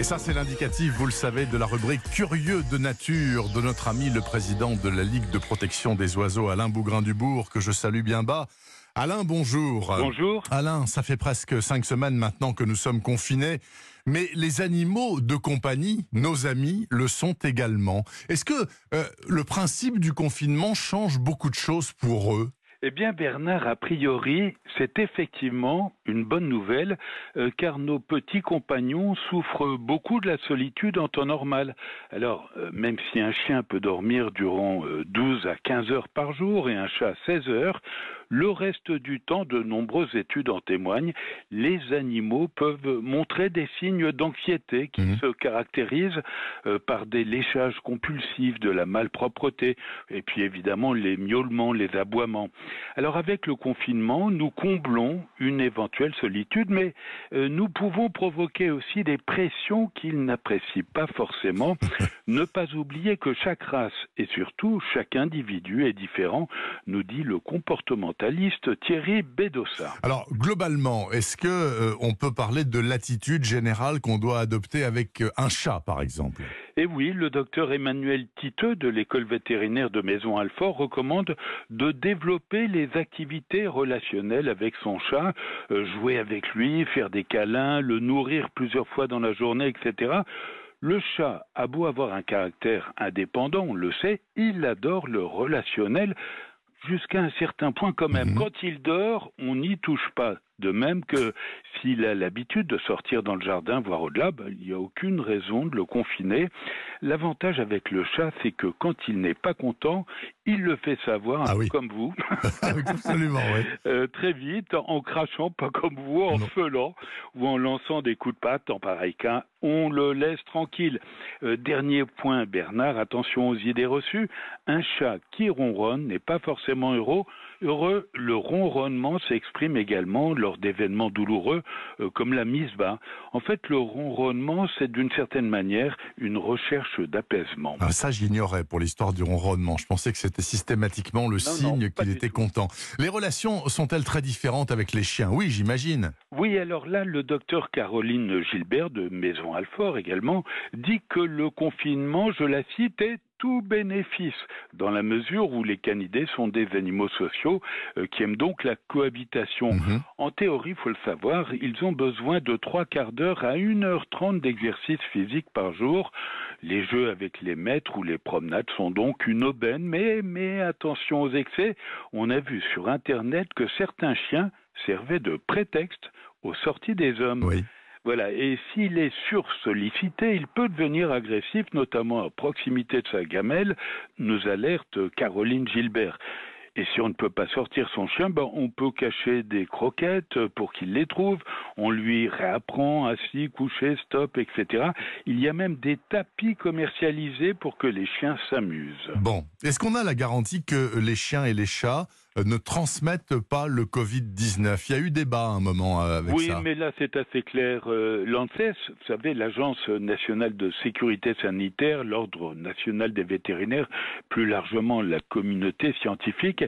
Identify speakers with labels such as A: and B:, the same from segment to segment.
A: Et ça, c'est l'indicatif, vous le savez, de la rubrique Curieux de nature de notre ami le président de la Ligue de protection des oiseaux, Alain Bougrain-Dubourg, que je salue bien bas. Alain, bonjour.
B: Bonjour.
A: Alain, ça fait presque cinq semaines maintenant que nous sommes confinés, mais les animaux de compagnie, nos amis, le sont également. Est-ce que euh, le principe du confinement change beaucoup de choses pour eux?
B: Eh bien, Bernard, a priori, c'est effectivement une bonne nouvelle, euh, car nos petits compagnons souffrent beaucoup de la solitude en temps normal. Alors, euh, même si un chien peut dormir durant 12 à 15 heures par jour et un chat 16 heures, le reste du temps, de nombreuses études en témoignent, les animaux peuvent montrer des signes d'anxiété qui mhm. se caractérisent euh, par des léchages compulsifs, de la malpropreté, et puis évidemment les miaulements, les aboiements. Alors avec le confinement, nous comblons une éventuelle solitude, mais euh, nous pouvons provoquer aussi des pressions qu'ils n'apprécient pas forcément. ne pas oublier que chaque race et surtout chaque individu est différent, nous dit le comportement Thierry Bedossa.
A: Alors globalement, est-ce que euh, on peut parler de l'attitude générale qu'on doit adopter avec euh, un chat, par exemple?
B: Eh oui, le docteur Emmanuel Titeux de l'école vétérinaire de Maison-Alfort recommande de développer les activités relationnelles avec son chat, euh, jouer avec lui, faire des câlins, le nourrir plusieurs fois dans la journée, etc. Le chat a beau avoir un caractère indépendant, on le sait, il adore le relationnel jusqu'à un certain point quand même. Mhm. Quand il dort, on n'y touche pas. De même que s'il a l'habitude de sortir dans le jardin, voire au-delà, ben, il n'y a aucune raison de le confiner. L'avantage avec le chat, c'est que quand il n'est pas content, il le fait savoir,
A: ah
B: comme vous.
A: Absolument, oui.
B: Euh, très vite, en crachant, pas comme vous, en feulant ou en lançant des coups de patte en pareil cas. On le laisse tranquille. Euh, dernier point, Bernard, attention aux idées reçues. Un chat qui ronronne n'est pas forcément heureux. Heureux, le ronronnement s'exprime également lors d'événements douloureux euh, comme la mise bas. En fait, le ronronnement, c'est d'une certaine manière une recherche d'apaisement.
A: Ah, ça, j'ignorais pour l'histoire du ronronnement. Je pensais que c'était systématiquement le signe qu'il était content. Les relations sont-elles très différentes avec les chiens? Oui, j'imagine.
B: Oui, alors là, le docteur Caroline Gilbert de Maison Alfort également dit que le confinement, je la cite, est tout bénéfice, dans la mesure où les canidés sont des animaux sociaux euh, qui aiment donc la cohabitation. Mhm. En théorie, il faut le savoir, ils ont besoin de trois quarts d'heure à 1h30 d'exercice physique par jour. Les jeux avec les maîtres ou les promenades sont donc une aubaine, mais, mais attention aux excès. On a vu sur Internet que certains chiens servaient de prétexte aux sorties des hommes.
A: Oui.
B: Voilà. Et s'il est sursollicité, il peut devenir agressif, notamment à proximité de sa gamelle, nous alerte Caroline Gilbert. Et si on ne peut pas sortir son chien, ben on peut cacher des croquettes pour qu'il les trouve. On lui réapprend assis, couché, stop, etc. Il y a même des tapis commercialisés pour que les chiens s'amusent.
A: Bon, est-ce qu'on a la garantie que les chiens et les chats euh, ne transmettent pas le Covid-19. Il y a eu débat à un moment euh, avec
B: ça. Oui, mais là c'est assez clair. Euh, L'ANSES, vous savez, l'Agence nationale de sécurité sanitaire, l'Ordre national des vétérinaires, plus largement la communauté scientifique,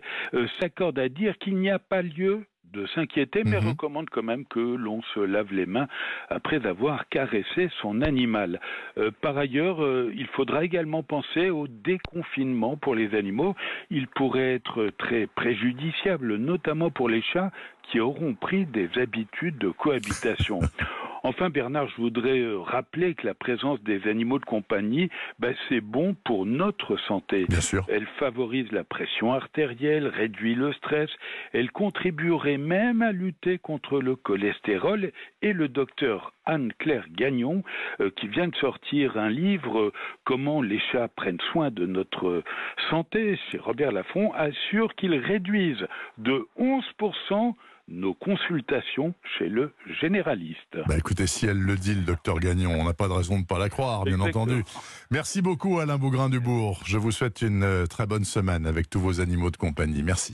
B: s'accorde à dire qu'il n'y a pas lieu de s'inquiéter, mais mhm. recommande quand même que l'on se lave les mains après avoir caressé son animal. Euh, par ailleurs, euh, il faudra également penser au déconfinement pour les animaux. Il pourrait être très préjudiciable, notamment pour les chats qui auront pris des habitudes de cohabitation. Enfin, Bernard, je voudrais euh, rappeler que la présence des animaux de compagnie, ben, c'est bon pour notre santé.
A: Bien sûr.
B: Elle favorise la pression artérielle, réduit le stress. Elle contribuerait même à lutter contre le cholestérol. Et le docteur Anne-Claire Gagnon, euh, qui vient de sortir un livre euh, Comment les chats prennent soin de notre santé chez Robert Laffont, assure qu'ils réduisent de 11% nos consultations chez le généraliste.
A: Bah écoutez, si elle le dit, le docteur Gagnon, on n'a pas de raison de ne pas la croire, bien entendu. Merci beaucoup Alain Bougrain-Dubourg. Je vous souhaite une euh, très bonne semaine avec tous vos animaux de compagnie. Merci.